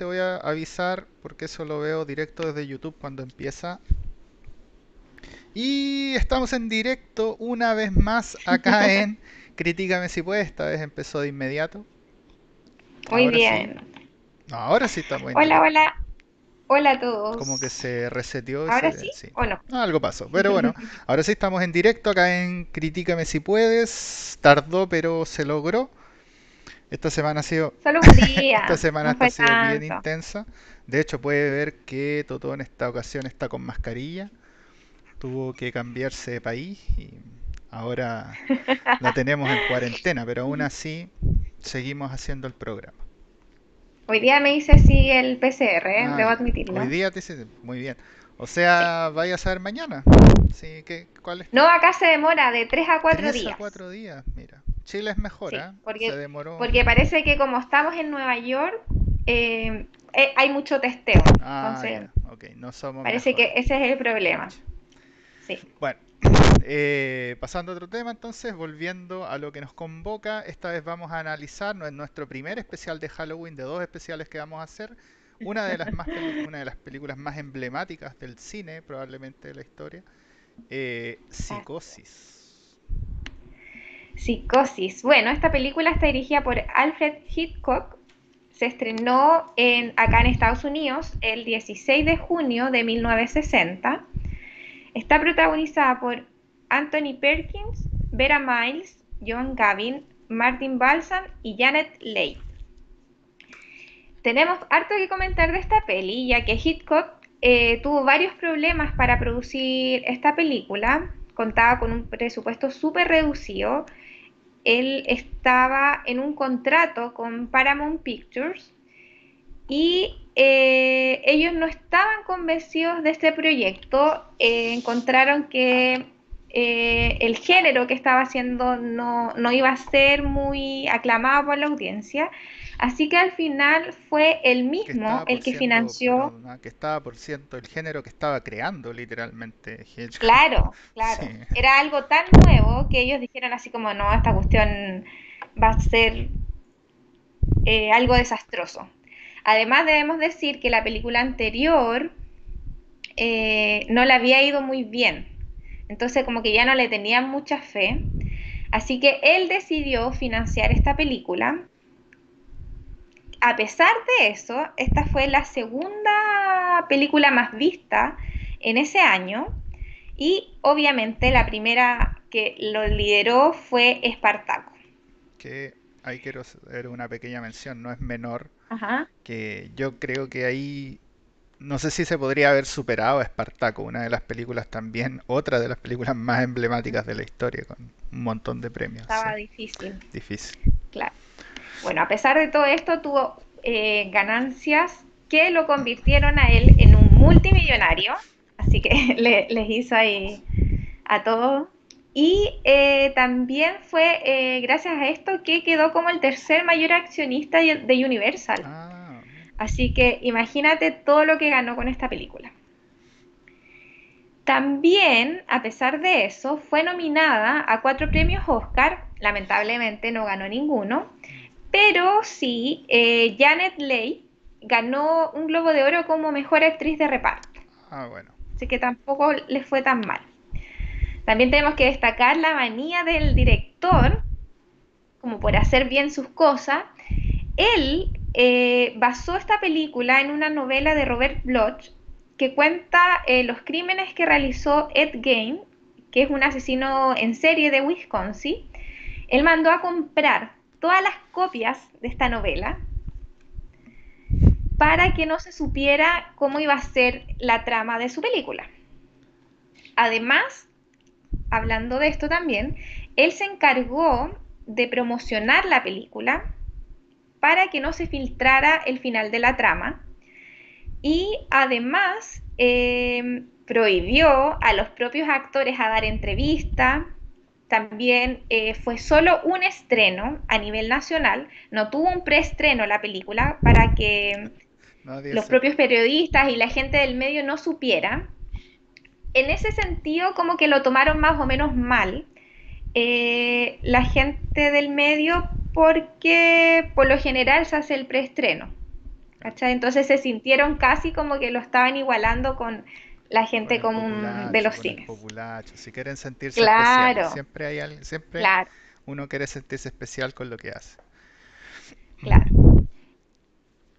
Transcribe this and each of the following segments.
te voy a avisar porque eso lo veo directo desde YouTube cuando empieza. Y estamos en directo una vez más acá en Critícame si puedes. Esta vez empezó de inmediato. Muy bien. ahora sí estamos. Hola, hola. Hola a todos. Como que se reseteó. ¿Ahora sí, o no? Algo pasó. Pero bueno, ahora sí estamos en directo acá en Critícame si puedes. Tardó, pero se logró. Esta semana ha sido. Solo un día. esta semana ha sido bien intensa. De hecho, puede ver que Toto en esta ocasión está con mascarilla. Tuvo que cambiarse de país y ahora la tenemos en cuarentena, pero aún así seguimos haciendo el programa. Hoy día me hice sí el PCR, ¿eh? ah, debo admitirlo. Hoy día te hice, muy bien. O sea, vaya a saber mañana. Sí, ¿qué, ¿cuál es? No, acá se demora de 3 a 4 días. 3 a 4 días, mira. Chile es mejor, ¿eh? Porque, se demoró. Porque parece que como estamos en Nueva York, eh, eh hay mucho testeo. Ah, entonces, okay. no somos parece que ese es el problema. Sí. Bueno, eh, pasando a otro tema, entonces, volviendo a lo que nos convoca, esta vez vamos a analizar nuestro primer especial de Halloween, de dos especiales que vamos a hacer, una de las, más una de las películas más emblemáticas del cine, probablemente de la historia, eh, Psicosis. Psicosis. Bueno, esta película está dirigida por Alfred Hitchcock. Se estrenó en, acá en Estados Unidos el 16 de junio de 1960 Está protagonizada por Anthony Perkins, Vera Miles, John Gavin, Martin Balsam y Janet Leigh. Tenemos harto que comentar de esta peli, ya que Hitchcock eh, tuvo varios problemas para producir esta película. Contaba con un presupuesto súper reducido. Él estaba en un contrato con Paramount Pictures y eh, ellos no estaban convencidos de este proyecto, eh, encontraron que eh, el género que estaba haciendo no, iba a ser muy aclamado por la audiencia, así que al final fue el mismo el que financió... Ah, que estaba por ciento el género que estaba creando literalmente. Claro, claro. Era algo tan nuevo que ellos dijeron así como, no, esta cuestión va a ser algo desastroso. Además debemos decir que la película anterior eh, no le había ido muy bien, entonces como que ya no le tenían mucha fe, así que él decidió financiar esta película. A pesar de eso, esta fue la segunda película más vista en ese año y obviamente la primera que lo lideró fue Espartaco. Que ahí quiero hacer una pequeña mención, no es menor que yo creo que ahí no sé si se podría haber superado a Espartaco, una de las películas también, otra de las películas más emblemáticas de la historia, con un montón de premios. Estaba difícil. Difícil. Claro. Bueno, a pesar de todo esto, tuvo eh, ganancias que lo convirtieron a él en un multimillonario, así que le, les hizo ahí a todos y eh, también fue eh, gracias a esto que quedó como el tercer mayor accionista de Universal. Ah, Así que imagínate todo lo que ganó con esta película. También, a pesar de eso, fue nominada a cuatro premios Oscar. Lamentablemente no ganó ninguno. Pero sí, eh, Janet Leigh ganó un Globo de Oro como mejor actriz de reparto. Ah, bueno. Así que tampoco le fue tan mal. También tenemos que destacar la manía del director, como por hacer bien sus cosas. Él eh, basó esta película en una novela de Robert Bloch que cuenta eh, los crímenes que realizó Ed Gein, que es un asesino en serie de Wisconsin. Él mandó a comprar todas las copias de esta novela para que no se supiera cómo iba a ser la trama de su película. Además, hablando de esto también, él se encargó de promocionar la película para que no se filtrara el final de la trama. Y además em, prohibió a los propios actores a dar entrevista. También eh, fue solo un estreno a nivel nacional, no tuvo un preestreno la película para que los propios periodistas y la gente del medio no supieran en ese sentido como que lo tomaron más o menos mal. Eh, la gente del medio porque por lo general se hace el preestreno. ¿cachai? Entonces se sintieron casi como que lo estaban igualando con la gente común de los cines. populacho. Si quieren sentirse especiales, Claro, siempre hay alguien, siempre claro, uno quiere sentirse especial con lo que hace. claro.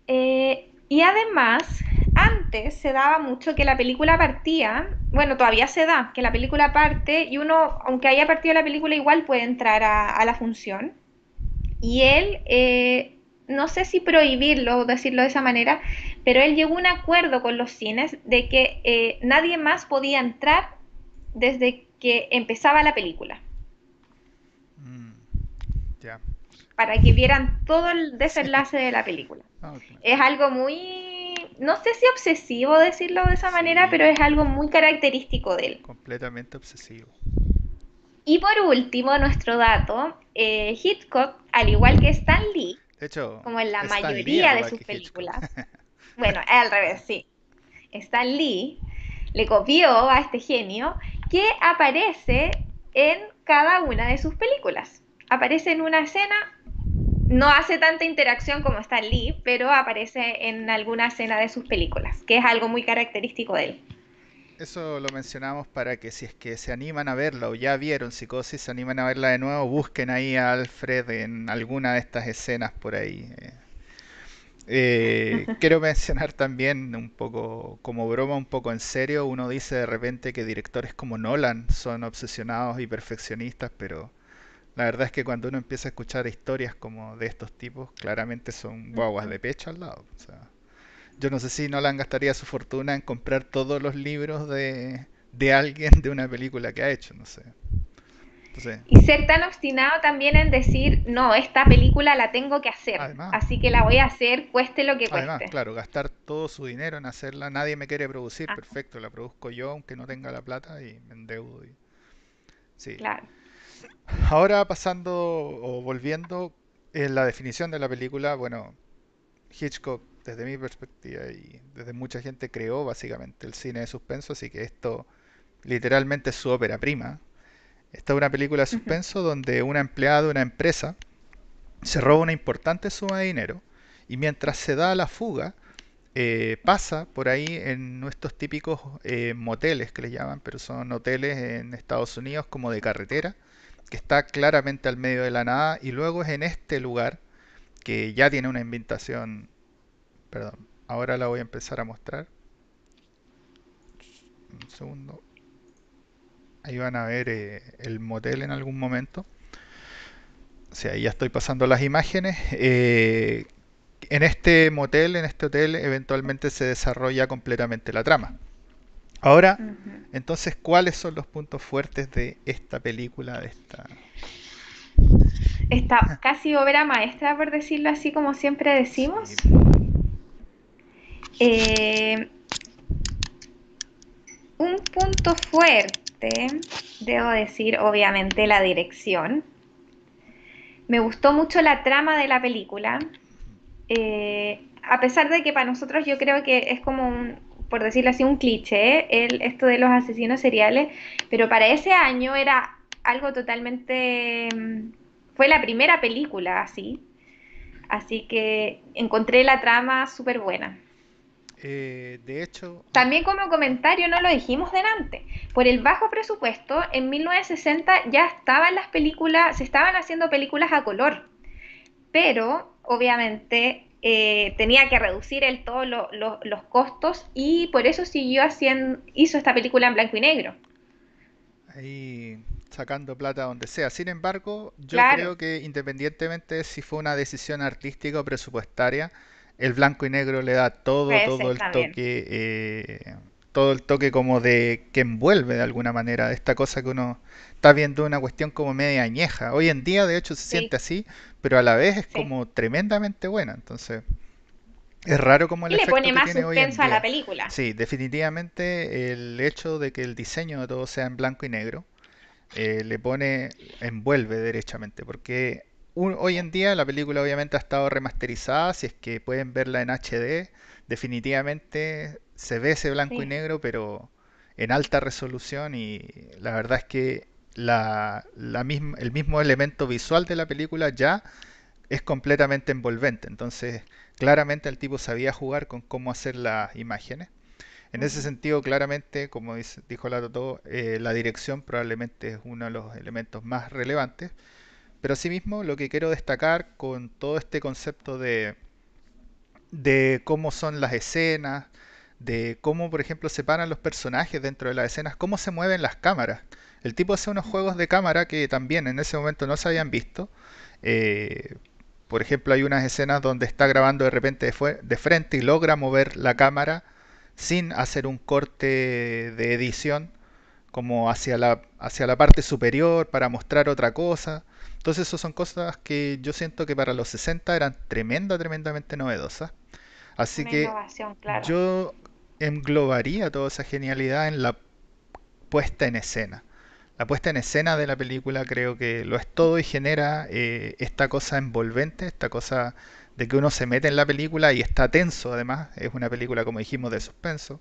Eh, y además, antes se daba mucho que la película partía, bueno, todavía se da, que la película parte y uno, aunque haya partido la película, igual puede entrar a, a la función. Y él, eh, no sé si prohibirlo o decirlo de esa manera, pero él llegó a un acuerdo con los cines de que eh, nadie más podía entrar desde que empezaba la película, Mm, ya. para que vieran todo el desenlace de la película. Ah. Es algo muy, no sé si obsesivo decirlo de esa manera, pero es algo muy característico de él. completamente obsesivo. Y por último, nuestro dato, eh, Hitchcock, al igual que Stan Lee, De hecho, como en la Stan mayoría de sus películas, bueno, al revés, sí, Stan Lee le copió a este genio que aparece en cada una de sus películas. Aparece en una escena, no hace tanta interacción como Stan Lee, pero aparece en alguna escena de sus películas, que es algo muy característico de él. Eso lo mencionamos para que si es que se animan a verla o ya vieron Psicosis, se animan a verla de nuevo, busquen ahí a Alfred en alguna de estas escenas por ahí. eh. Eh, quiero mencionar también un poco, como broma, un poco en serio, uno dice de repente que directores como Nolan son obsesionados y perfeccionistas, pero la verdad es que cuando uno empieza a escuchar historias como de estos tipos, claramente son guaguas de pecho al lado. O sea, yo no sé si Nolan gastaría su fortuna en comprar todos los libros de, de alguien de una película que ha hecho, no sé. Entonces, Y ser tan obstinado también en decir, no, esta película la tengo que hacer, además, así que la voy a hacer, cueste lo que además, cueste. claro, gastar todo su dinero en hacerla, nadie me quiere producir, perfecto, la produzco yo aunque no tenga la plata y me endeudo. y- Sí. claro. Ahora pasando o volviendo en la definición de la película, bueno, Hitchcock, desde mi perspectiva y desde mucha gente, creó básicamente el cine de suspenso, así que esto literalmente es su ópera prima. Esta es una película de suspenso donde una empleada de una empresa se roba una importante suma de dinero y mientras se da la fuga, eh, pasa por ahí en nuestros típicos eh, moteles que le llaman, pero son hoteles en Estados Unidos como de carretera, que está claramente al medio de la nada y luego es en este lugar que ya tiene una ambientación, perdón, ahora la voy a empezar a mostrar, un segundo, ahí van a ver eh, el motel en algún momento, o sea, ahí ya estoy pasando las imágenes, eh, en este motel, en este hotel, eventualmente se desarrolla completamente la trama. Ahora, entonces, ¿cuáles son los puntos fuertes de esta película, de esta... Esta casi obra maestra, por decirlo así, como siempre Sí, decimos. Eh, un punto fuerte, debo decir, obviamente, la dirección. Me gustó mucho la trama de la película. Eh, a pesar de que para nosotros yo creo que es como un, por decirlo así, un cliché, el, esto de los asesinos seriales, pero para ese año era algo totalmente... mm, Fue la primera película así, así que encontré la trama súper buena. Eh, de hecho, También como comentario, no lo dijimos delante, por el bajo presupuesto, en 1960 ya estaban las películas, se estaban haciendo películas a color, pero obviamente eh, tenía que reducir el, lo- lo- los costos y por eso siguió haciendo, hizo esta película en blanco y negro. ahí sacando plata donde sea. Sin embargo, yo Claro, creo que independientemente de si fue una decisión artística o presupuestaria, el blanco y negro le da todo, todo el toque, eh, todo el toque como de que envuelve de alguna manera esta cosa que uno está viendo una cuestión como media añeja. Hoy en día, de hecho, se Sí, siente así, pero a la vez es sí. como tremendamente buena. Entonces, es raro como el Y le pone que más hoy en a la película. Sí, definitivamente el hecho de que el diseño de todo sea en blanco y negro eh, le pone, envuelve derechamente, porque un- hoy en día la película obviamente ha estado remasterizada, si es que pueden verla en HD, definitivamente se ve ese blanco y negro, pero en alta resolución y la verdad es que la, la misma- el mismo elemento visual de la película ya es completamente envolvente. Entonces, claramente el tipo sabía jugar con cómo hacer las imágenes. En ese sentido, claramente, como dice- dijo la Totó, eh, la dirección probablemente es uno de los elementos más relevantes. Pero asimismo, lo que quiero destacar con todo este concepto de, de cómo son las escenas, de cómo, por ejemplo, se paran los personajes dentro de las escenas, cómo se mueven las cámaras. El tipo hace unos juegos de cámara que también en ese momento no se habían visto. Eh, por ejemplo, hay unas escenas donde está grabando de repente de, de frente y logra mover la cámara sin hacer un corte de edición como hacia la, hacia la parte superior para mostrar otra cosa. Entonces, eso son cosas que yo siento que para los 60 eran tremenda, tremendamente novedosas. Así Una que claro. yo englobaría toda esa genialidad en la puesta en escena. La puesta en escena de la película creo que lo es todo y genera eh, esta cosa envolvente, esta cosa de que uno se mete en la película y está tenso además. Es una película, como dijimos, de suspenso.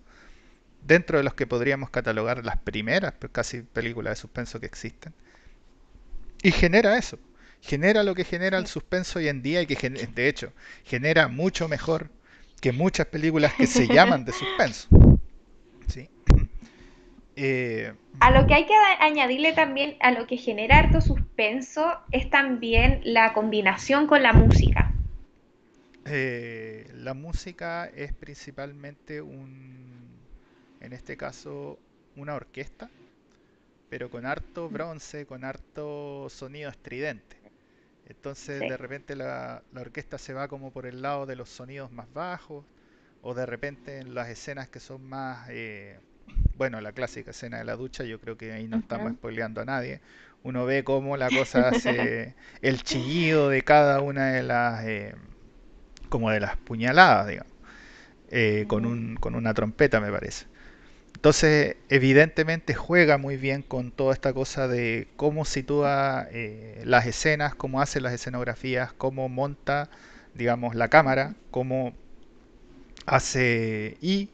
Dentro de los que podríamos catalogar las primeras, pues, casi películas de suspenso que existen. Y genera eso. Genera lo que genera el suspenso hoy en día y que de hecho genera mucho mejor que muchas películas que se llaman de suspenso. ¿sí? Eh, A lo que hay que añadirle también a lo que genera harto suspenso es también la combinación con la música. eh, la música es principalmente un, en este caso, una orquesta, pero con harto bronce, con harto sonido estridente. Entonces de repente la, la orquesta se va como por el lado de los sonidos más bajos, o de repente en las escenas que son más, eh, bueno, la clásica escena de la ducha, yo creo que ahí no estamos spoileando a nadie. Uno ve cómo la cosa hace el chillido de cada una de las, eh, como de las puñaladas, digamos, eh, con un, con una trompeta me parece. Entonces, evidentemente juega muy bien con toda esta cosa de cómo sitúa eh, las escenas, cómo hace las escenografías, cómo monta, digamos, la cámara, cómo hace y,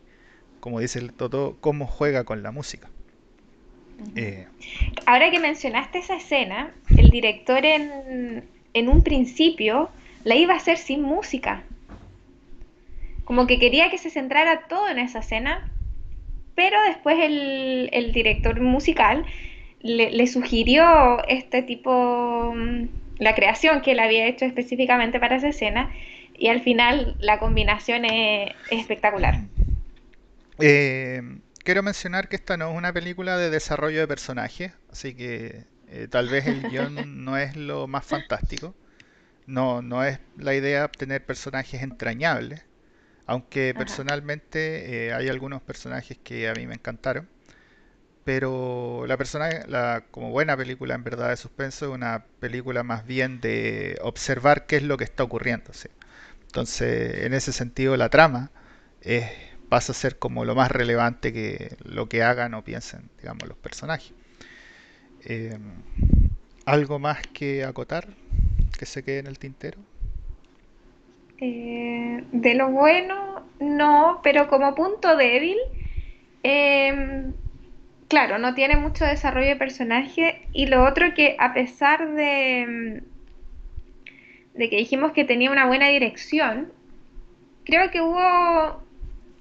como dice el Toto, cómo juega con la música. Eh, Ahora que mencionaste esa escena, el director en, en un principio la iba a hacer sin música. Como que quería que se centrara todo en esa escena, pero después el, el director musical le, le sugirió este tipo, mm, la creación que él había hecho específicamente para esa escena, y al final la combinación es, es espectacular. eh, quiero mencionar que esta no es una película de desarrollo de personajes, así que eh, tal vez el guion no es lo más fantástico. No, no es la idea obtener personajes entrañables, aunque personalmente eh, hay algunos personajes que a mí me encantaron. Pero la persona, la, como buena película en verdad de suspenso, es una película más bien de observar qué es lo que está ocurriendo. ¿sí? Entonces, en ese sentido, la trama es, pasa a ser como lo más relevante que lo que hagan o piensen, digamos, los personajes. Eh, ¿Algo más que acotar que se quede en el tintero? Eh, de lo bueno, no, pero como punto débil, em, claro, no tiene mucho desarrollo de personaje. Y lo otro que a pesar de, de que dijimos que tenía una buena dirección, creo que hubo,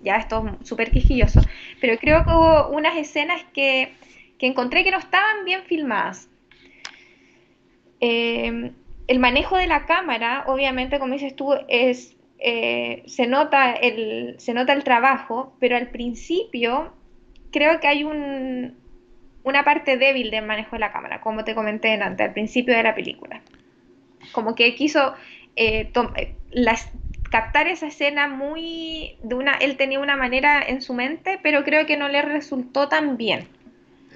ya esto es súper quisquilloso, pero creo que hubo unas escenas que, que encontré que no estaban bien filmadas. Eh, el manejo de la cámara, obviamente, como dices tú, es, eh, se, nota el, se nota el trabajo, pero al principio creo que hay un, una parte débil del manejo de la cámara, como te comenté antes, al principio de la película. Como que quiso eh, eh, las, captar esa escena muy de una, él tenía una manera en su mente, pero creo que no le resultó tan bien.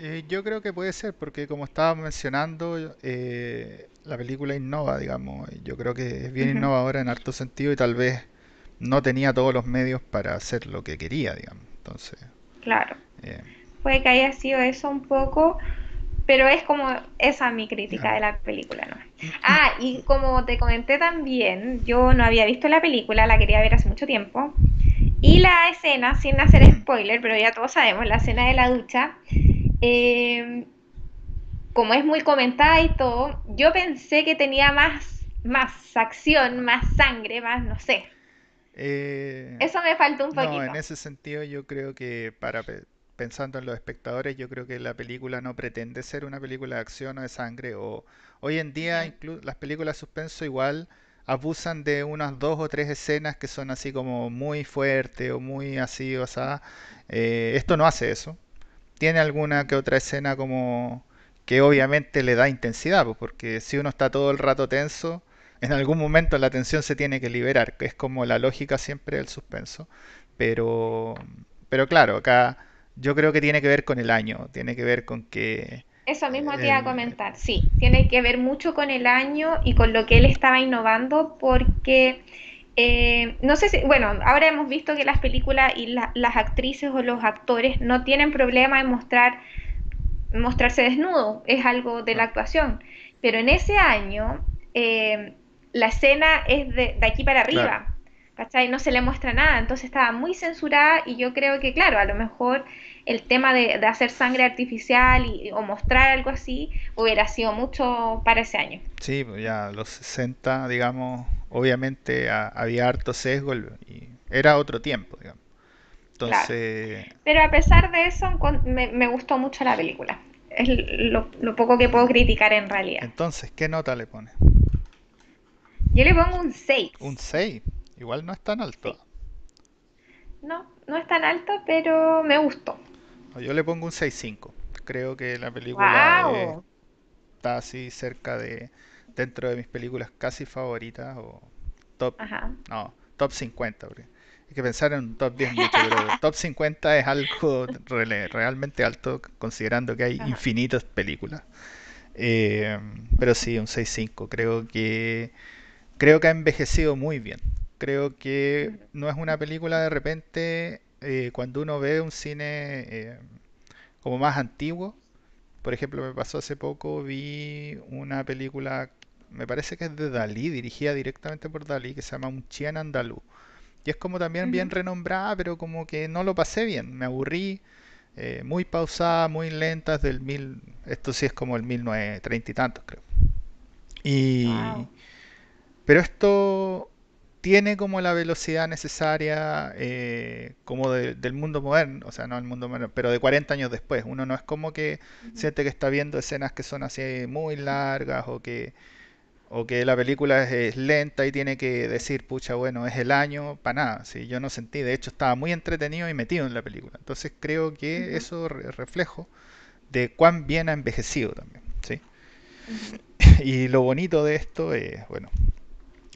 Eh, yo creo que puede ser, porque como estaba mencionando, eh, la película innova, digamos. Yo creo que es Uh bien -huh, innovadora en harto sentido y tal vez no tenía todos los medios para hacer lo que quería, digamos. Entonces, claro. eh, Puede que haya sido eso un poco, pero es como esa mi crítica de la película, ¿no? Ah, y como te comenté también, yo no había visto la película, la quería ver hace mucho tiempo. Y la escena, sin hacer spoiler, pero ya todos sabemos, la escena de la ducha, eh, como es muy comentada y todo, yo pensé que tenía más, más acción, más sangre, más, no sé. Eh, Eso me faltó un no, en poquito. ese sentido yo creo que para pe- pensando en los espectadores, yo creo que la película no pretende ser una película de acción o de sangre. O hoy en día Ujú, inclu- las películas de suspenso igual abusan de unas dos o tres escenas que son así como muy fuertes o muy así, o sea, eh, esto no hace eso. Tiene alguna que otra escena como que obviamente le da intensidad, pues, porque si uno está todo el rato tenso, en algún momento la tensión se tiene que liberar, que es como la lógica siempre del suspenso. Pero, pero claro, acá yo creo que tiene que ver con el año, tiene que ver con que Eso mismo te iba a comentar. Sí, tiene que ver mucho con el año y con lo que él estaba innovando porque eh, no sé si, bueno, ahora hemos visto que las películas y la- las actrices o los actores no tienen problema en mostrar mostrarse desnudo, es algo de la no, actuación. Pero en ese año eh, la escena es de, de aquí para claro, arriba, ¿cachai? No se le muestra nada, entonces estaba muy censurada y yo creo que, claro, a lo mejor el tema de, de hacer sangre artificial y, o mostrar algo así hubiera sido mucho para ese año. sí, pues ya los 60 digamos, obviamente ha- había harto sesgo y era otro tiempo, digamos. Claro. Entonces, Pero a pesar de eso, me, me gustó mucho la película. Es lo, lo poco que puedo criticar en realidad. entonces, ¿qué nota le pone? Yo le pongo un Un 6. 6 igual no es tan alto. Sí. No, no es tan alto, pero me gustó. ¿no? Yo le pongo un seis cinco Creo que la película está así cerca de, dentro de mis películas casi favoritas o top, Ajá. no, top 50 porque hay que pensar en un top 10 mucho, pero top 50 es algo realmente alto considerando que hay Ajá. infinitas películas. Eh, pero sí, un seis cinco Creo que creo que ha envejecido muy bien. Creo que no es una película de repente eh, cuando uno ve un cine eh, como más antiguo. Por ejemplo, me pasó hace poco, vi una película, me parece que es de Dalí, dirigida directamente por Dalí, que se llama Un Chien Andalú. Y es como también bien renombrada, pero como que no lo pasé bien, me aburrí, eh, muy pausada, muy lenta, es del mil, esto sí es como el 1930 y tantos, creo. Y, Wow. pero esto tiene como la velocidad necesaria eh, como de- del mundo moderno, o sea, no el mundo moderno, pero de 40 años después. Uno no es como que siente que está viendo escenas que son así muy largas o que, o que la película es, lenta y tiene que decir, pucha, bueno, es el año, para nada. Sí, yo no sentí, de hecho estaba muy entretenido y metido en la película. Entonces creo que eso re- reflejo de cuán bien ha envejecido también, ¿sí? Y lo bonito de esto es, bueno,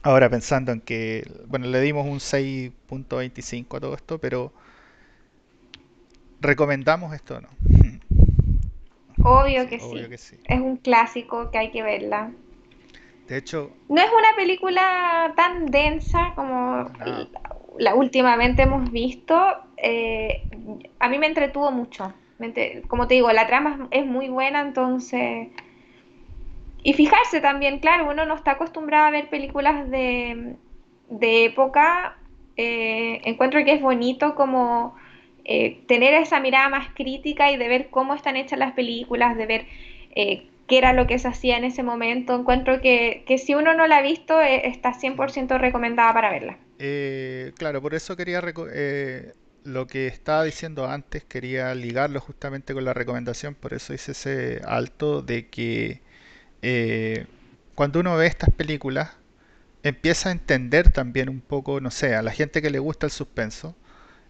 Ahora pensando en que, bueno, le dimos un seis punto veinticinco a todo esto, pero ¿recomendamos esto o no? Obvio Sí, que obvio sí. que sí. Es un clásico que hay que verla. De hecho, No es una película tan densa como nada. la últimamente hemos visto. eh, a mí me entretuvo mucho. Como te digo, la trama es es muy buena, entonces Y fijarse también, claro, uno no está acostumbrado a ver películas de, de época. eh, encuentro que es bonito como eh, tener esa mirada más crítica y de ver cómo están hechas las películas, de ver eh, qué era lo que se hacía en ese momento. Encuentro que, que si uno no la ha visto, eh, está cien por Mm. ciento recomendada para verla. Eh, claro, por eso quería eh, lo que estaba diciendo antes, quería ligarlo justamente con la recomendación, por eso hice ese alto de que eh, cuando uno ve estas películas, empieza a entender también un poco, no sé, a la gente que le gusta el suspenso,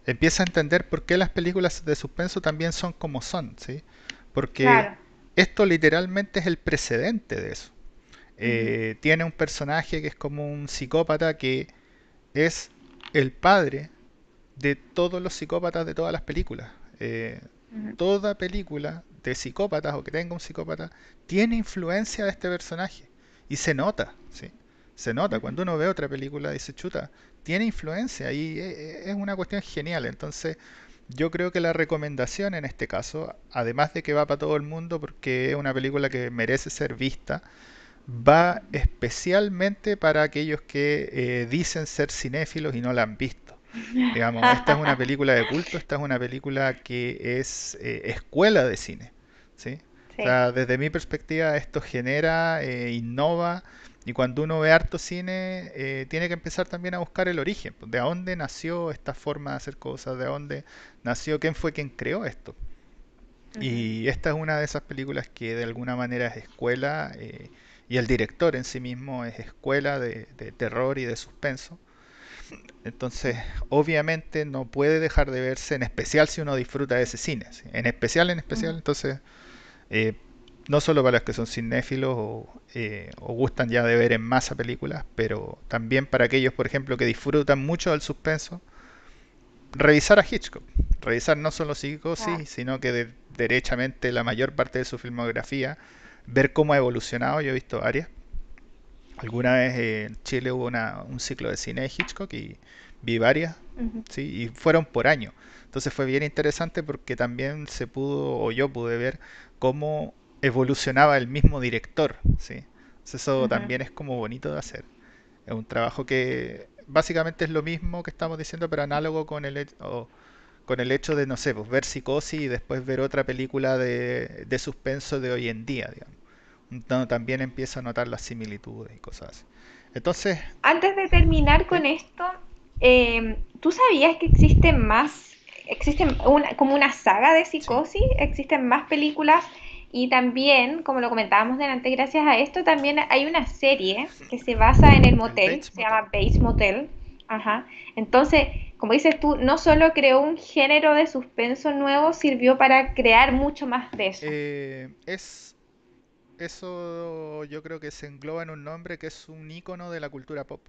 empieza a entender por qué las películas de suspenso también son como son, ¿sí? Porque Claro. Esto literalmente es el precedente de eso. Eh, tiene un personaje que es como un psicópata que es el padre de todos los psicópatas de todas las películas. Eh, toda película de psicópatas o que tenga un psicópata tiene influencia de este personaje. Y se nota, ¿sí? Se nota. Cuando uno ve otra película dice, chuta, tiene influencia y e- e- es una cuestión genial. Entonces, yo creo que la recomendación en este caso, además de que va para todo el mundo porque es una película que merece ser vista, va especialmente para aquellos que eh, dicen ser cinéfilos y no la han visto. Digamos, esta es una película de culto, esta es una película que es eh, escuela de cine, ¿sí? O sea, desde mi perspectiva esto genera, eh, innova Y cuando uno ve harto cine, eh, tiene que empezar también a buscar el origen, pues, de dónde nació esta forma de hacer cosas, de dónde nació, quién fue quien creó esto. Y esta es una de esas películas que de alguna manera es escuela, eh, y el director en sí mismo es escuela de, de terror y de suspenso. Entonces, obviamente no puede dejar de verse, en especial si uno disfruta de ese cine. ¿sí? En especial, en especial, entonces, eh, no solo para los que son cinéfilos o, eh, o gustan ya de ver en masa películas, pero también para aquellos, por ejemplo, que disfrutan mucho del suspenso, revisar a Hitchcock. Revisar no solo. Psicosis, sino que de- derechamente la mayor parte de su filmografía, ver cómo ha evolucionado. Yo he visto varias. Alguna vez en Chile hubo una- un ciclo de cine de Hitchcock y vi varias, ¿sí? Y fueron por año. Entonces fue bien interesante porque también se pudo, o yo pude ver, cómo evolucionaba el mismo director, ¿sí? Entonces eso también es como bonito de hacer. Es un trabajo que básicamente es lo mismo que estamos diciendo, pero análogo con el, o con el hecho de, no sé, pues ver Psicosis y después ver otra película de, de suspenso de hoy en día, digamos. Entonces, también empiezo a notar las similitudes y cosas así. Entonces, Antes de terminar con esto, eh, ¿tú sabías que existen más, existen una, como una saga de Sí. psicosis? Existen más películas y también, como lo comentábamos delante, gracias a esto también hay una serie que se basa en el El motel, se Motel. llama Bates Motel. Ajá. Entonces, como dices tú, no solo creó un género de suspenso nuevo, sirvió para crear mucho más de eso. Eh, es eso yo creo que se engloba en un nombre que es un icono de la cultura pop.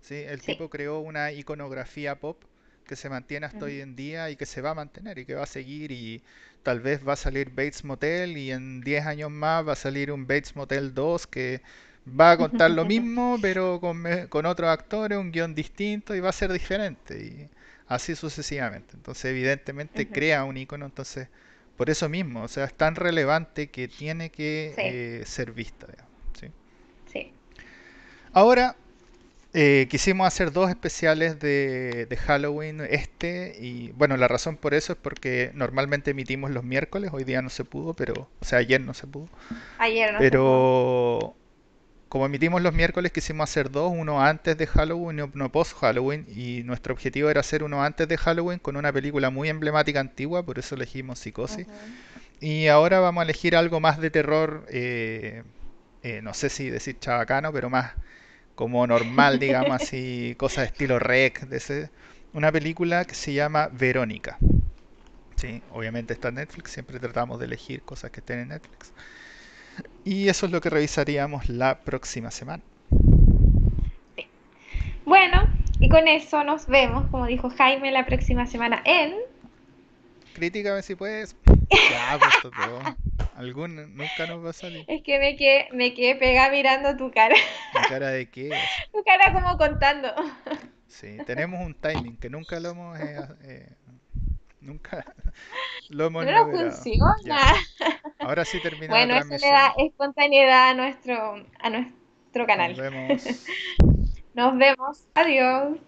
¿sí? El tipo creó una iconografía pop que se mantiene hasta hoy en día y que se va a mantener y que va a seguir y tal vez va a salir Bates Motel y en 10 años más va a salir un Bates Motel 2 que va a contar lo mismo pero con, con otros actores, un guion distinto y va a ser diferente y así sucesivamente. Entonces evidentemente Ujú. crea un icono, entonces por eso mismo, o sea, es tan relevante que tiene que Sí, eh, ser vista. digamos, ¿sí? sí. Ahora eh, quisimos hacer dos especiales de, de Halloween este y bueno, la razón por eso es porque normalmente emitimos los miércoles, hoy día no se pudo, pero, o sea, ayer no se pudo, Ayer no se pudo. pero como emitimos los miércoles quisimos hacer dos, uno antes de Halloween y uno post Halloween y nuestro objetivo era hacer uno antes de Halloween con una película muy emblemática antigua, por eso elegimos Psicosis. Y ahora vamos a elegir algo más de terror, eh, eh, no sé si decir chabacano, pero más como normal, digamos así, cosas de estilo rec, de ese, una película que se llama Verónica. Sí, obviamente está en Netflix, siempre tratamos de elegir cosas que estén en Netflix. Y eso es lo que revisaríamos la próxima semana. Sí. Bueno, y con eso nos vemos, como dijo Jaime, la próxima semana en... Críticame si puedes. Ya, pues todo. Algún, nunca nos va a salir. Es que me quedé, me quedé pegada mirando tu cara, ¿Mi cara de qué? Tu cara como contando. Sí, tenemos un timing que nunca lo hemos, eh, eh, nunca lo hemos No nos logrado. Ya, funciona. ahora sí termina la Bueno, eso le da espontaneidad a nuestro, a nuestro Nos canal. vemos. Nos vemos. Adiós.